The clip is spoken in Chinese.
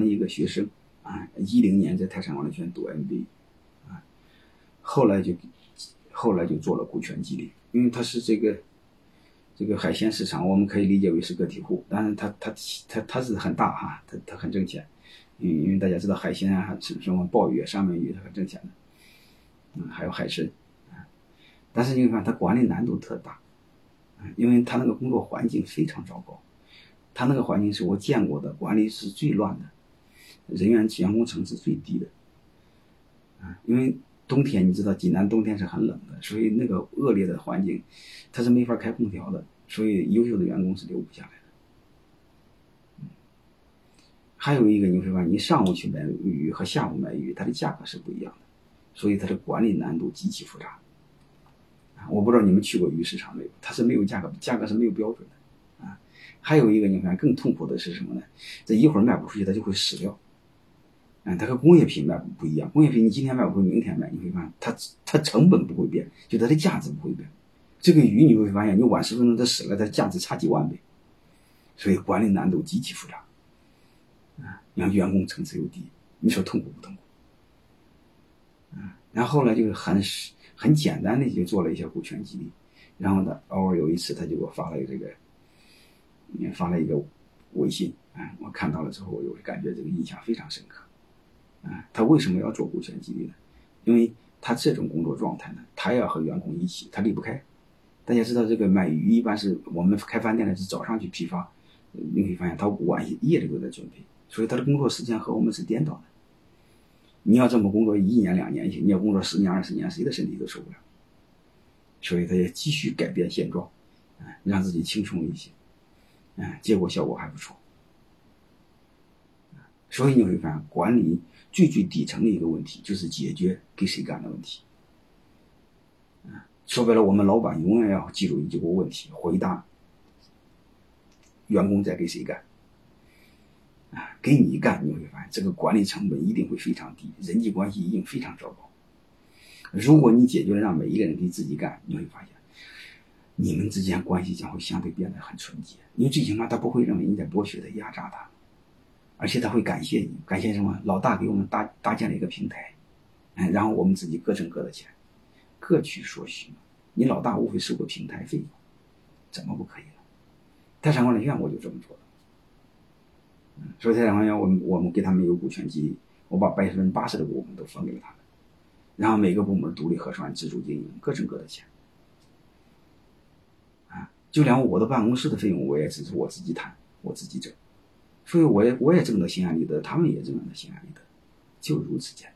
的一个学生啊，一零年在泰山管理学院读 MBA，啊，后来就后来就做了股权激励，因为他是这个这个海鲜市场，我们可以理解为是个体户，但是他他他他是很大哈，他他很挣钱，因因为大家知道海鲜啊，什什么鲍鱼、三文鱼，它很挣钱的，嗯，还有海参，啊，但是你看他管理难度特大，啊，因为他那个工作环境非常糟糕。他那个环境是我见过的管理是最乱的，人员员工层次最低的，啊，因为冬天你知道济南冬天是很冷的，所以那个恶劣的环境，它是没法开空调的，所以优秀的员工是留不下来的。还有一个你会发现，你上午去买鱼和下午买鱼，它的价格是不一样的，所以它的管理难度极其复杂。啊我不知道你们去过鱼市场没有？它是没有价格，价格是没有标准的。还有一个，你看更痛苦的是什么呢？这一会儿卖不出去，它就会死掉。嗯，它和工业品卖不一样。工业品你今天卖不会，明天卖，你会发现它它成本不会变，就它的价值不会变。这个鱼你会发现，你晚十分钟它死了，它价值差几万倍。所以管理难度极其复杂。啊，你看员工层次又低，你说痛苦不痛苦？啊，然后呢，就是很很简单的就做了一些股权激励，然后呢，偶尔有一次他就给我发了这个。你发了一个微信，啊，我看到了之后，我就感觉这个印象非常深刻，啊，他为什么要做股权激励呢？因为他这种工作状态呢，他要和员工一起，他离不开。大家知道，这个买鱼一般是我们开饭店的是早上去批发，你可以发现他晚夜里都在准备，所以他的工作时间和我们是颠倒的。你要这么工作一年两年去，你要工作十年二十年，谁的身体都受不了。所以他要继续改变现状，啊，让自己轻松一些。嗯，结果效果还不错。所以你会发现，管理最最底层的一个问题就是解决给谁干的问题。说白了，我们老板永远要记住一个问题：回答员工在给谁干。啊，给你干，你会发现这个管理成本一定会非常低，人际关系一定非常糟糕。如果你解决了让每一个人给自己干，你会发现。你们之间关系将会相对变得很纯洁，因为最起码他不会认为你在剥削他、压榨他，而且他会感谢你，感谢什么？老大给我们搭搭建了一个平台，嗯，然后我们自己各挣各的钱，各取所需。你老大无非收个平台费，怎么不可以呢？泰山管理院我就这么做的，嗯，所以泰山管理院我们我们给他们有股权激励，我把百分之八十的股份都分给了他们，然后每个部门独立核算、自主经营，各挣各的钱。啊就连我的办公室的费用，我也只是我自己谈，我自己挣，所以我也我也挣得心安理得，他们也挣得心安理得，就如此简单。